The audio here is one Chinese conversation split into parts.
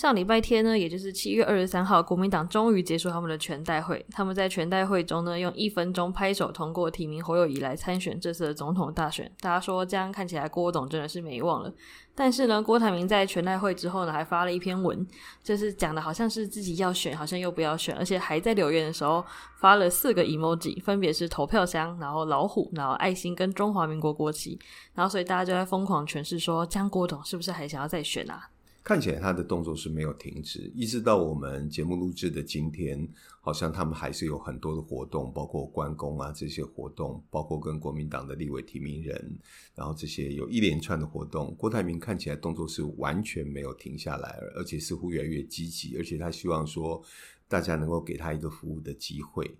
上礼拜天呢，也就是七月二十三号，国民党终于结束他们的全代会。他们在全代会中呢，用一分钟拍手通过提名侯友宜来参选这次的总统大选。大家说这样看起来郭董真的是没望了。但是呢，郭台铭在全代会之后呢，还发了一篇文，就是讲的好像是自己要选，好像又不要选，而且还在留言的时候发了四个 emoji，分别是投票箱，然后老虎，然后爱心跟中华民国国旗。然后所以大家就在疯狂诠释说，这样郭董是不是还想要再选啊？看起来他的动作是没有停止，一直到我们节目录制的今天，好像他们还是有很多的活动，包括关公啊这些活动，包括跟国民党的立委提名人，然后这些有一连串的活动。郭台铭看起来动作是完全没有停下来，而且似乎越来越积极，而且他希望说大家能够给他一个服务的机会。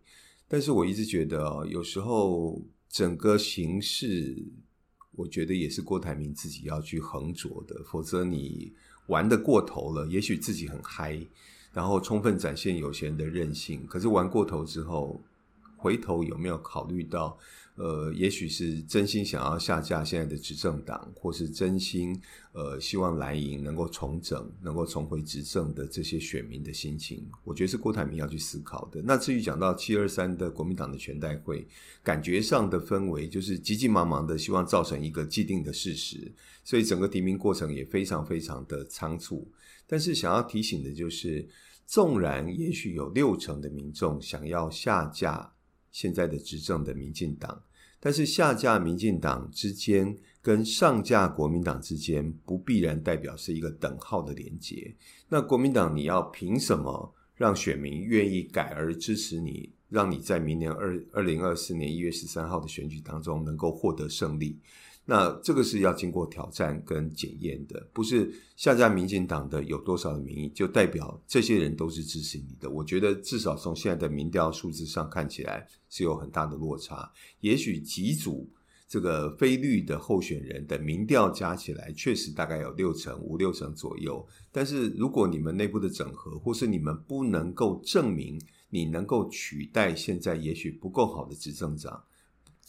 但是我一直觉得，有时候整个形势，我觉得也是郭台铭自己要去横着的，否则你。玩得过头了，也许自己很嗨，然后充分展现有些人的任性。可是玩过头之后，回头有没有考虑到？呃，也许是真心想要下架现在的执政党，或是真心呃希望蓝营能够重整、能够重回执政的这些选民的心情，我觉得是郭台铭要去思考的。那至于讲到七二三的国民党的全代会，感觉上的氛围就是急急忙忙的希望造成一个既定的事实，所以整个提名过程也非常非常的仓促。但是想要提醒的就是，纵然也许有六成的民众想要下架现在的执政的民进党。但是下架民进党之间跟上架国民党之间不必然代表是一个等号的连结。那国民党你要凭什么让选民愿意改而支持你，让你在明年二二零二四年一月十三号的选举当中能够获得胜利？那这个是要经过挑战跟检验的，不是下架民进党的有多少的民意就代表这些人都是支持你的。我觉得至少从现在的民调数字上看起来是有很大的落差。也许几组这个非绿的候选人的民调加起来确实大概有六成五六成左右，但是如果你们内部的整合，或是你们不能够证明你能够取代现在也许不够好的执政党。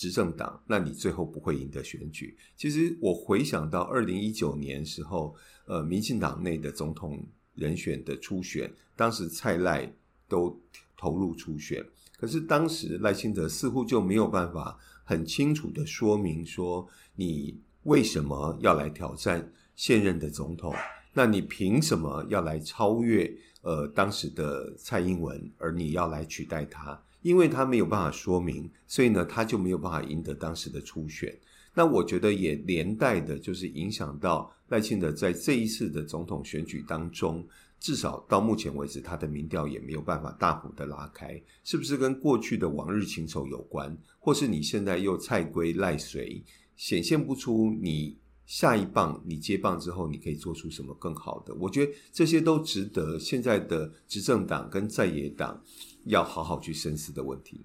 执政党，那你最后不会赢得选举。其实我回想到二零一九年时候，呃，民进党内的总统人选的初选，当时蔡赖都投入初选，可是当时赖清德似乎就没有办法很清楚的说明说，你为什么要来挑战现任的总统？那你凭什么要来超越呃当时的蔡英文，而你要来取代他？因为他没有办法说明，所以呢，他就没有办法赢得当时的初选。那我觉得也连带的，就是影响到赖清德在这一次的总统选举当中，至少到目前为止，他的民调也没有办法大幅的拉开。是不是跟过去的往日情仇有关？或是你现在又蔡归赖随，显现不出你下一棒，你接棒之后，你可以做出什么更好的？我觉得这些都值得现在的执政党跟在野党。要好好去深思的问题。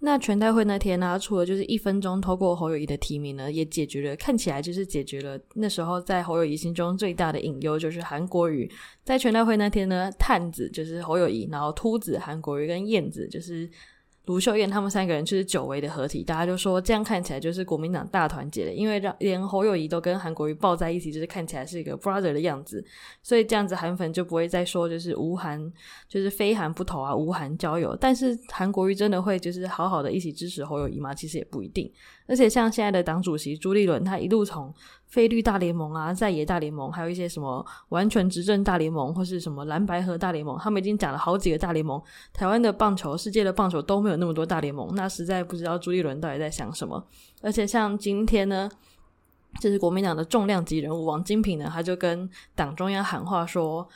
那全代会那天呢，除了就是一分钟透过侯友宜的提名呢，也解决了，看起来就是解决了那时候在侯友宜心中最大的隐忧，就是韩国瑜在全代会那天呢，探子就是侯友宜，然后秃子韩国瑜跟燕子就是。卢秀燕他们三个人就是久违的合体，大家就说这样看起来就是国民党大团结了，因为让连侯友谊都跟韩国瑜抱在一起，就是看起来是一个 brother 的样子，所以这样子韩粉就不会再说就是无韩就是非韩不投啊，无韩交友。但是韩国瑜真的会就是好好的一起支持侯友谊吗？其实也不一定。而且像现在的党主席朱立伦，他一路从菲律大联盟啊，在野大联盟，还有一些什么完全执政大联盟，或是什么蓝白河大联盟，他们已经讲了好几个大联盟。台湾的棒球，世界的棒球都没有那么多大联盟，那实在不知道朱立伦到底在想什么。而且像今天呢，就是国民党的重量级人物王金平呢，他就跟党中央喊话说。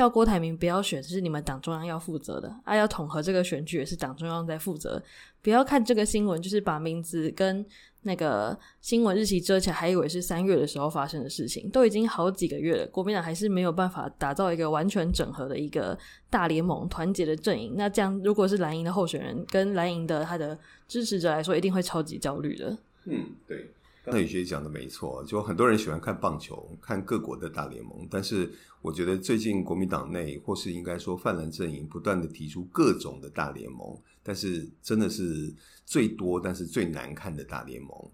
叫郭台铭不要选，是你们党中央要负责的，啊，要统合这个选举也是党中央在负责。不要看这个新闻，就是把名字跟那个新闻日期遮起来，还以为是三月的时候发生的事情。都已经好几个月了，国民党还是没有办法打造一个完全整合的一个大联盟、团结的阵营。那这样，如果是蓝营的候选人跟蓝营的他的支持者来说，一定会超级焦虑的。嗯，对。刚才宇学讲的没错，就很多人喜欢看棒球，看各国的大联盟，但是我觉得最近国民党内，或是应该说泛蓝阵营，不断的提出各种的大联盟，但是真的是最多，但是最难看的大联盟，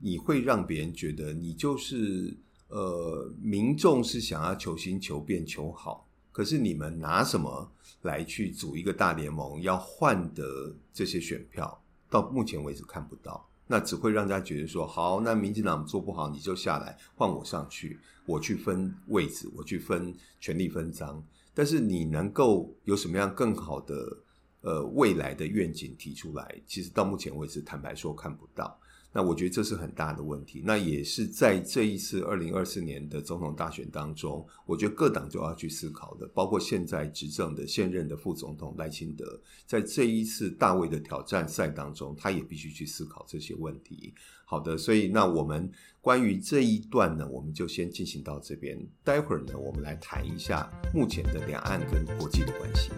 你会让别人觉得你就是呃，民众是想要求新、求变、求好，可是你们拿什么来去组一个大联盟，要换得这些选票？到目前为止看不到。那只会让大家觉得说，好，那民进党做不好，你就下来换我上去，我去分位置，我去分权力分赃。但是你能够有什么样更好的呃未来的愿景提出来？其实到目前为止，坦白说看不到。那我觉得这是很大的问题，那也是在这一次二零二四年的总统大选当中，我觉得各党就要去思考的，包括现在执政的现任的副总统赖清德，在这一次大卫的挑战赛当中，他也必须去思考这些问题。好的，所以那我们关于这一段呢，我们就先进行到这边，待会儿呢，我们来谈一下目前的两岸跟国际的关系。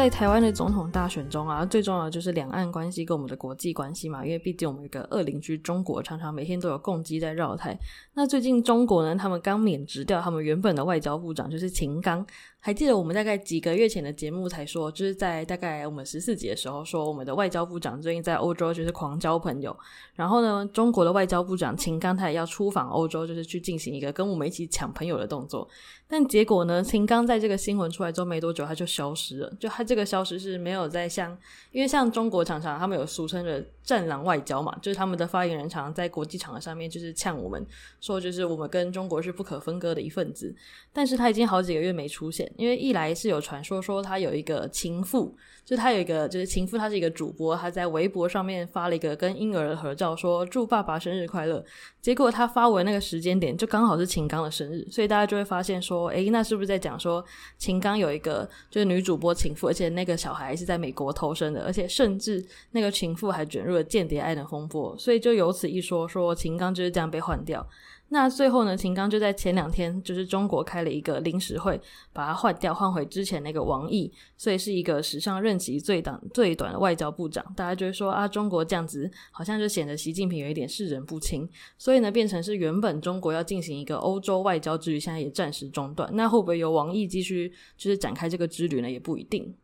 在台湾的总统大选中啊，最重要的就是两岸关系跟我们的国际关系嘛，因为毕竟我们有个恶邻居中国，常常每天都有共机在绕台。那最近中国呢，他们刚免职掉他们原本的外交部长，就是秦刚。还记得我们大概几个月前的节目才说，就是在大概我们十四集的时候说，我们的外交部长最近在欧洲就是狂交朋友。然后呢，中国的外交部长秦刚他也要出访欧洲，就是去进行一个跟我们一起抢朋友的动作。但结果呢，秦刚在这个新闻出来之后没多久，他就消失了。就他这个消失是没有在像，因为像中国常常他们有俗称的“战狼外交”嘛，就是他们的发言人常常在国际场合上面就是呛我们，说就是我们跟中国是不可分割的一份子。但是他已经好几个月没出现。因为一来是有传说说他有一个情妇，就他有一个就是情妇，他是一个主播，他在微博上面发了一个跟婴儿的合照，说祝爸爸生日快乐。结果他发文那个时间点就刚好是秦刚的生日，所以大家就会发现说，诶，那是不是在讲说秦刚有一个就是女主播情妇，而且那个小孩是在美国偷生的，而且甚至那个情妇还卷入了间谍案的风波，所以就由此一说，说秦刚就是这样被换掉。那最后呢，秦刚就在前两天，就是中国开了一个临时会，把他换掉，换回之前那个王毅，所以是一个史上任期最短最短的外交部长。大家就会说啊，中国这样子好像就显得习近平有一点世人不清，所以呢，变成是原本中国要进行一个欧洲外交之旅，现在也暂时中断。那会不会由王毅继续就是展开这个之旅呢？也不一定。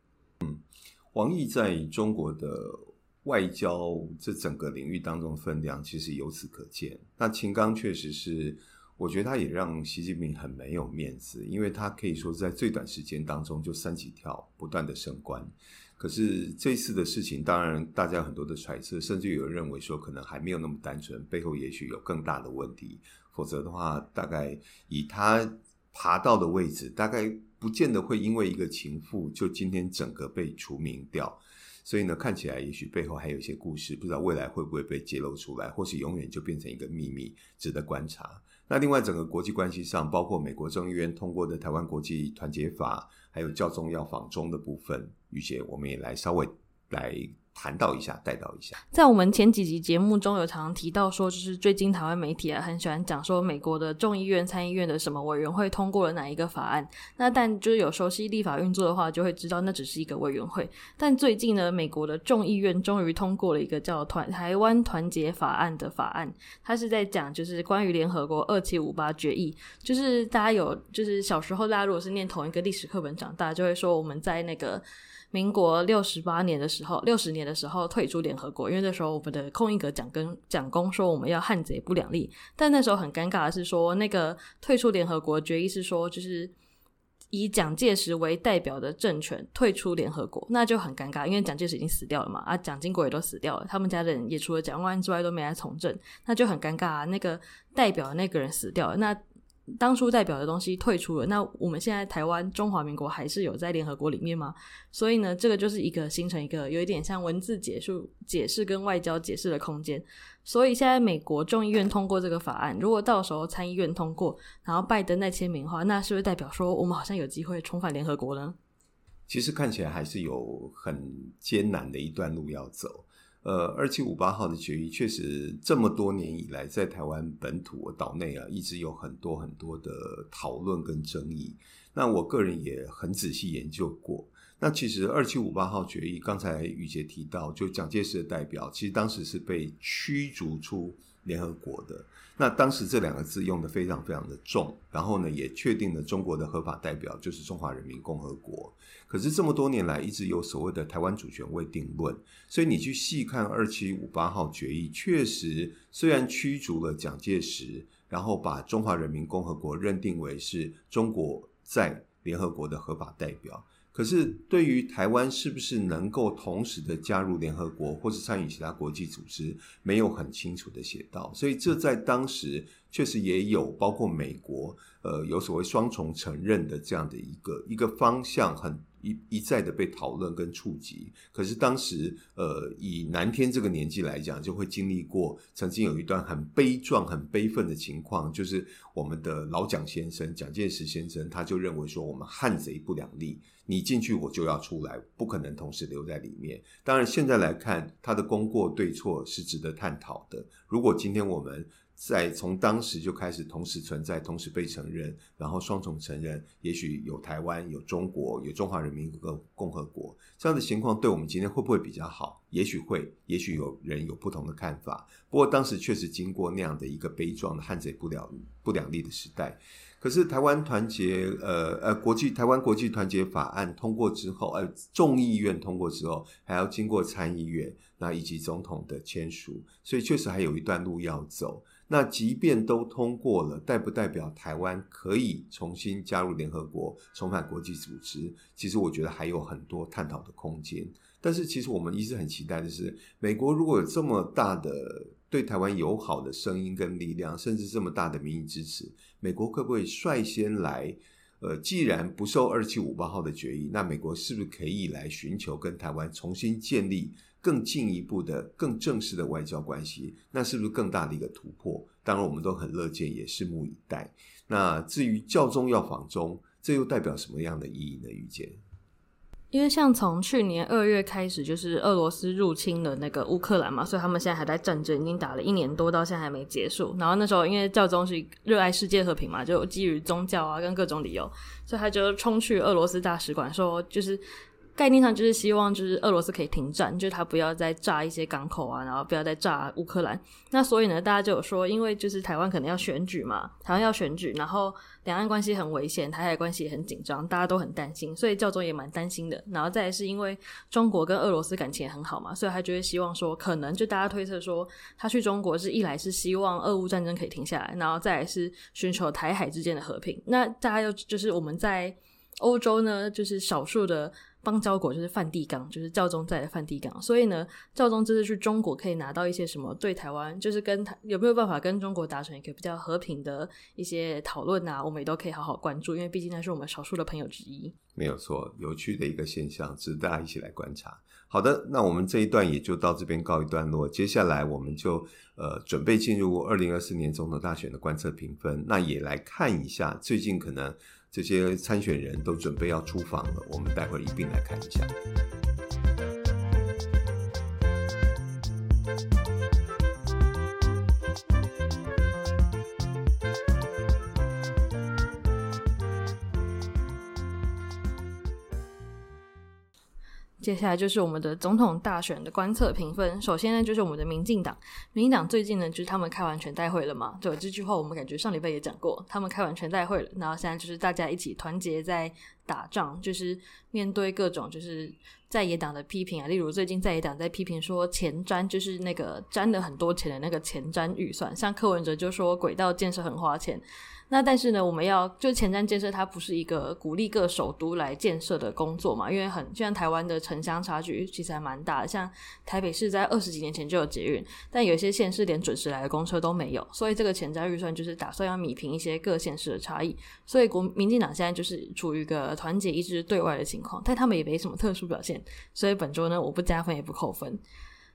嗯，王毅在中国的。外交这整个领域当中分量，其实由此可见。那秦刚确实是，我觉得他也让习近平很没有面子，因为他可以说是在最短时间当中就三级跳，不断的升官。可是这次的事情，当然大家很多的揣测，甚至有人认为说可能还没有那么单纯，背后也许有更大的问题。否则的话，大概以他爬到的位置，大概不见得会因为一个情妇就今天整个被除名掉。所以呢，看起来也许背后还有一些故事，不知道未来会不会被揭露出来，或是永远就变成一个秘密，值得观察。那另外，整个国际关系上，包括美国众议院通过的《台湾国际团结法》，还有教宗要访中的部分，于姐，我们也来稍微来。谈到一下，带到一下，在我们前几集节目中有常提到说，就是最近台湾媒体啊很喜欢讲说，美国的众议院、参议院的什么委员会通过了哪一个法案。那但就是有熟悉立法运作的话，就会知道那只是一个委员会。但最近呢，美国的众议院终于通过了一个叫《团台湾团结法案》的法案，它是在讲就是关于联合国二七五八决议。就是大家有就是小时候大家如果是念同一个历史课本长大，就会说我们在那个。民国六十八年的时候，六十年的时候退出联合国，因为那时候我们的空一格蒋跟蒋公说我们要汉贼不两立，但那时候很尴尬的是说，那个退出联合国决议是说，就是以蒋介石为代表的政权退出联合国，那就很尴尬，因为蒋介石已经死掉了嘛，啊，蒋经国也都死掉了，他们家人也除了蒋万之外都没来从政，那就很尴尬啊，那个代表的那个人死掉了，那。当初代表的东西退出了，那我们现在台湾中华民国还是有在联合国里面吗？所以呢，这个就是一个形成一个有一点像文字解释、解释跟外交解释的空间。所以现在美国众议院通过这个法案，如果到时候参议院通过，然后拜登再签名的话，那是不是代表说我们好像有机会重返联合国呢？其实看起来还是有很艰难的一段路要走。呃，二七五八号的决议确实这么多年以来，在台湾本土岛内啊，一直有很多很多的讨论跟争议。那我个人也很仔细研究过。那其实二七五八号决议，刚才宇杰提到，就蒋介石的代表，其实当时是被驱逐出联合国的。那当时这两个字用得非常非常的重，然后呢，也确定了中国的合法代表就是中华人民共和国。可是这么多年来，一直有所谓的台湾主权未定论，所以你去细看二七五八号决议，确实虽然驱逐了蒋介石，然后把中华人民共和国认定为是中国在联合国的合法代表。可是，对于台湾是不是能够同时的加入联合国或是参与其他国际组织，没有很清楚的写到，所以这在当时确实也有包括美国，呃，有所谓双重承认的这样的一个一个方向很。一一再的被讨论跟触及，可是当时，呃，以南天这个年纪来讲，就会经历过曾经有一段很悲壮、很悲愤的情况，就是我们的老蒋先生蒋介石先生，他就认为说，我们汉贼不两立，你进去我就要出来，不可能同时留在里面。当然，现在来看，他的功过对错是值得探讨的。如果今天我们在从当时就开始同时存在，同时被承认，然后双重承认，也许有台湾、有中国、有中华人民共和国这样的情况，对我们今天会不会比较好？也许会，也许有人有不同的看法。不过当时确实经过那样的一个悲壮的汉贼不两不两立的时代。可是台湾团结，呃呃，国际台湾国际团结法案通过之后，呃，众议院通过之后，还要经过参议院，那以及总统的签署，所以确实还有一段路要走。那即便都通过了，代不代表台湾可以重新加入联合国，重返国际组织？其实我觉得还有很多探讨的空间。但是其实我们一直很期待的是，美国如果有这么大的对台湾友好的声音跟力量，甚至这么大的民意支持，美国会不会率先来？呃，既然不受二七五八号的决议，那美国是不是可以来寻求跟台湾重新建立？更进一步的、更正式的外交关系，那是不是更大的一个突破？当然，我们都很乐见，也拭目以待。那至于教宗要访中，这又代表什么样的意义呢？宇杰？因为像从去年二月开始，就是俄罗斯入侵了那个乌克兰嘛，所以他们现在还在战争，已经打了一年多，到现在还没结束。然后那时候，因为教宗是热爱世界和平嘛，就基于宗教啊跟各种理由，所以他就冲去俄罗斯大使馆说，就是。概念上就是希望，就是俄罗斯可以停战，就是他不要再炸一些港口啊，然后不要再炸乌克兰。那所以呢，大家就有说，因为就是台湾可能要选举嘛，台湾要选举，然后两岸关系很危险，台海关系也很紧张，大家都很担心，所以教宗也蛮担心的。然后再来是因为中国跟俄罗斯感情也很好嘛，所以他就会希望说，可能就大家推测说，他去中国是一来是希望俄乌战争可以停下来，然后再来是寻求台海之间的和平。那大家又就是我们在欧洲呢，就是少数的。邦交国就是梵蒂冈，就是教宗在的梵蒂冈。所以呢，教宗这次去中国可以拿到一些什么？对台湾，就是跟他有没有办法跟中国达成一个比较和平的一些讨论啊？我们也都可以好好关注，因为毕竟那是我们少数的朋友之一。没有错，有趣的一个现象，值得大家一起来观察。好的，那我们这一段也就到这边告一段落。接下来我们就呃准备进入二零二四年总统大选的观测评分，那也来看一下最近可能。这些参选人都准备要出访了，我们待会儿一并来看一下。接下来就是我们的总统大选的观测评分。首先呢，就是我们的民进党。民进党最近呢，就是他们开完全代会了嘛。对，这句话我们感觉上礼拜也讲过，他们开完全代会了，然后现在就是大家一起团结在打仗，就是面对各种就是在野党的批评啊，例如最近在野党在批评说前瞻就是那个沾了很多钱的那个前瞻预算，像柯文哲就说轨道建设很花钱。那但是呢，我们要就前瞻建设，它不是一个鼓励各首都来建设的工作嘛？因为很就像台湾的城乡差距其实还蛮大的，像台北市在二十几年前就有捷运，但有些县市连准时来的公车都没有，所以这个前瞻预算就是打算要弭平一些各县市的差异。所以国民进党现在就是处于一个团结一致对外的情况，但他们也没什么特殊表现，所以本周呢，我不加分也不扣分。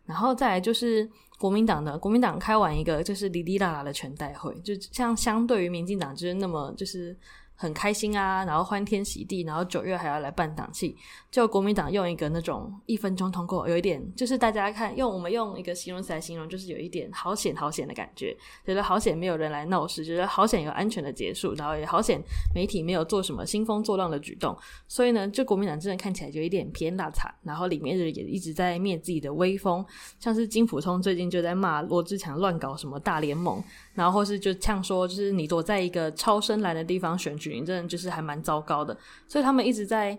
然后再来就是。国民党的国民党开完一个就是哩哩啦啦的全代会，就像相对于民进党就是那么就是。很开心啊，然后欢天喜地，然后九月还要来办党庆，就国民党用一个那种一分钟通过，有一点就是大家看用我们用一个形容词来形容，就是有一点好险好险的感觉，觉得好险没有人来闹事，觉得好险有安全的结束，然后也好险媒体没有做什么兴风作浪的举动，所以呢，就国民党真的看起来就有一点偏大惨，然后里面人也一直在灭自己的威风，像是金溥聪最近就在骂罗志强乱搞什么大联盟。然后或是就呛说，就是你躲在一个超深蓝的地方选举，你真的就是还蛮糟糕的。所以他们一直在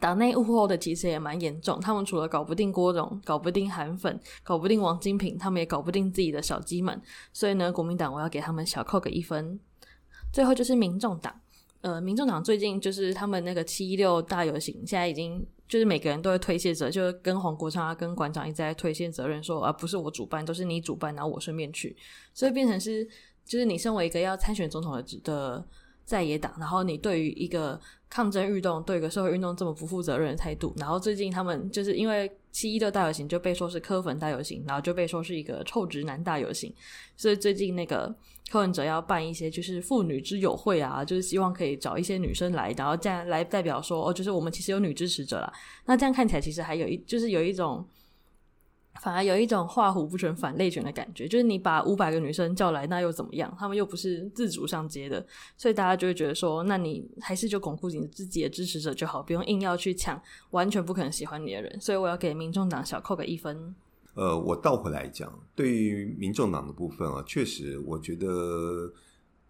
党内幕后的其实也蛮严重。他们除了搞不定郭荣，搞不定韩粉，搞不定王金平，他们也搞不定自己的小鸡们。所以呢，国民党我要给他们小扣个一分。最后就是民众党，呃，民众党最近就是他们那个七一六大游行，现在已经。就是每个人都会推卸责，就是跟黄国昌啊、跟馆长一直在推卸责任说，说啊不是我主办，都是你主办，然后我顺便去，所以变成是，就是你身为一个要参选总统的的在野党，然后你对于一个抗争运动、对一个社会运动这么不负责任的态度，然后最近他们就是因为七一的大游行就被说是柯粉大游行，然后就被说是一个臭直男大游行，所以最近那个。柯文哲要办一些就是妇女之友会啊，就是希望可以找一些女生来，然后这样来代表说哦，就是我们其实有女支持者啦。那这样看起来其实还有一就是有一种，反而有一种画虎不成反类犬的感觉。就是你把五百个女生叫来，那又怎么样？他们又不是自主上街的，所以大家就会觉得说，那你还是就巩固你自己的支持者就好，不用硬要去抢完全不可能喜欢你的人。所以我要给民众党小扣个一分。呃，我倒回来讲，对于民众党的部分啊，确实，我觉得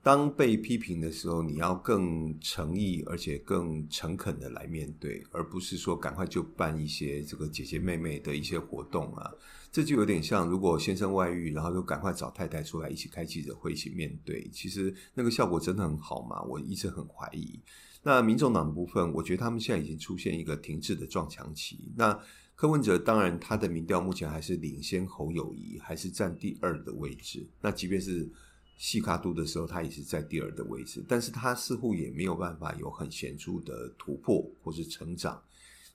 当被批评的时候，你要更诚意，而且更诚恳的来面对，而不是说赶快就办一些这个姐姐妹妹的一些活动啊。这就有点像，如果先生外遇，然后就赶快找太太出来一起开记者会，一起面对，其实那个效果真的很好吗？我一直很怀疑。那民众党的部分，我觉得他们现在已经出现一个停滞的撞墙期。那柯文哲当然，他的民调目前还是领先侯友谊，还是占第二的位置。那即便是细卡度的时候，他也是在第二的位置，但是他似乎也没有办法有很显著的突破或是成长。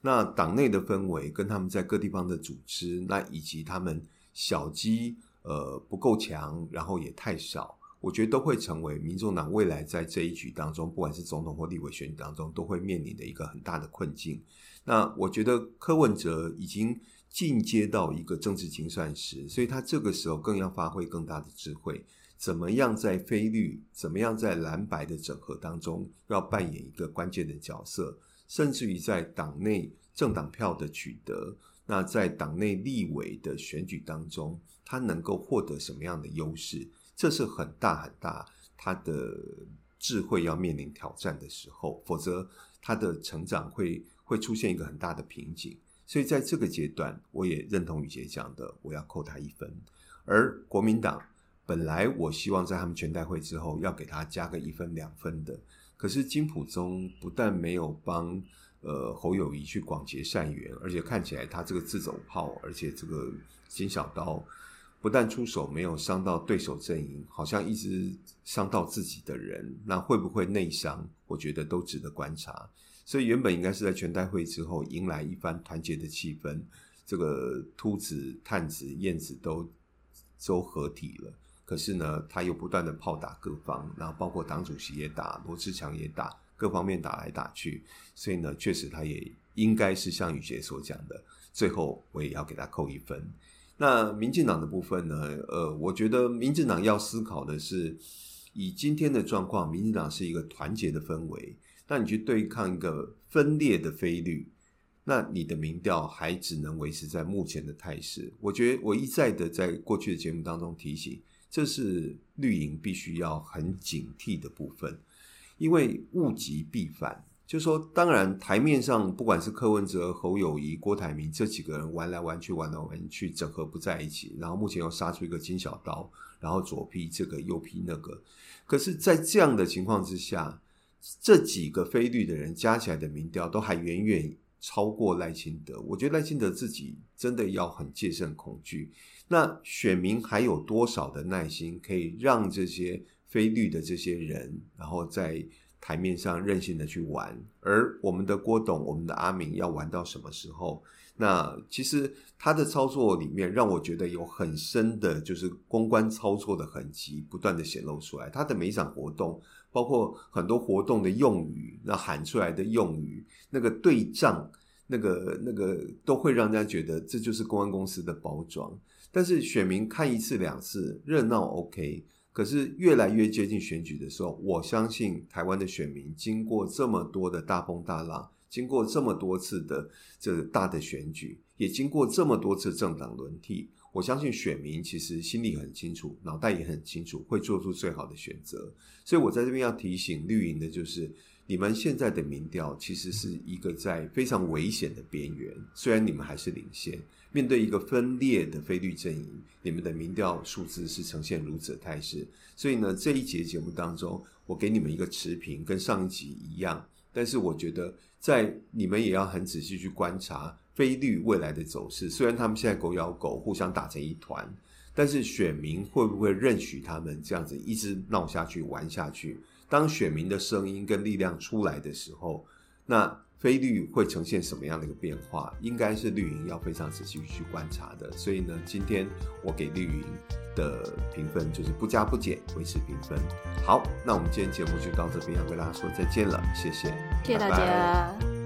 那党内的氛围跟他们在各地方的组织，那以及他们小鸡呃不够强，然后也太少。我觉得都会成为民众党未来在这一局当中，不管是总统或立委选举当中，都会面临的一个很大的困境。那我觉得柯文哲已经进阶到一个政治精算师，所以他这个时候更要发挥更大的智慧，怎么样在非绿，怎么样在蓝白的整合当中，要扮演一个关键的角色，甚至于在党内政党票的取得，那在党内立委的选举当中，他能够获得什么样的优势？这是很大很大，他的智慧要面临挑战的时候，否则他的成长会会出现一个很大的瓶颈。所以在这个阶段，我也认同宇杰讲的，我要扣他一分。而国民党本来我希望在他们全代会之后要给他加个一分两分的，可是金溥聪不但没有帮呃侯友宜去广结善缘，而且看起来他这个自走炮，而且这个金小刀。不但出手没有伤到对手阵营，好像一直伤到自己的人，那会不会内伤？我觉得都值得观察。所以原本应该是在全代会之后迎来一番团结的气氛，这个秃子、探子、燕子都都合体了。可是呢，他又不断的炮打各方，然后包括党主席也打，罗志强也打，各方面打来打去。所以呢，确实他也应该是像宇杰所讲的，最后我也要给他扣一分。那民进党的部分呢？呃，我觉得民进党要思考的是，以今天的状况，民进党是一个团结的氛围。那你去对抗一个分裂的非绿，那你的民调还只能维持在目前的态势。我觉得我一再的在过去的节目当中提醒，这是绿营必须要很警惕的部分，因为物极必反。就说，当然台面上不管是柯文哲、侯友宜、郭台铭这几个人玩来玩去、玩来玩去，整合不在一起，然后目前又杀出一个金小刀，然后左批这个右批那个。可是，在这样的情况之下，这几个非绿的人加起来的民调都还远远超过赖清德。我觉得赖清德自己真的要很戒慎恐惧。那选民还有多少的耐心，可以让这些非绿的这些人，然后在台面上任性的去玩，而我们的郭董、我们的阿明要玩到什么时候？那其实他的操作里面，让我觉得有很深的，就是公关操作的痕迹，不断的显露出来。他的每一场活动，包括很多活动的用语，那喊出来的用语，那个对仗，那个那个都会让人家觉得这就是公关公司的包装。但是选民看一次两次热闹 OK。可是越来越接近选举的时候，我相信台湾的选民经过这么多的大风大浪，经过这么多次的这大的选举，也经过这么多次政党轮替，我相信选民其实心里很清楚，脑袋也很清楚，会做出最好的选择。所以我在这边要提醒绿营的就是，你们现在的民调其实是一个在非常危险的边缘，虽然你们还是领先。面对一个分裂的非绿阵营，你们的民调数字是呈现如此的态势，所以呢，这一节节目当中，我给你们一个持平，跟上一集一样。但是我觉得，在你们也要很仔细去观察非绿未来的走势。虽然他们现在狗咬狗，互相打成一团，但是选民会不会认许他们这样子一直闹下去、玩下去？当选民的声音跟力量出来的时候，那。非绿会呈现什么样的一个变化？应该是绿营要非常仔细去观察的。所以呢，今天我给绿营的评分就是不加不减，维持评分。好，那我们今天节目就到这边，要跟大家说再见了，谢谢，谢谢大家。拜拜。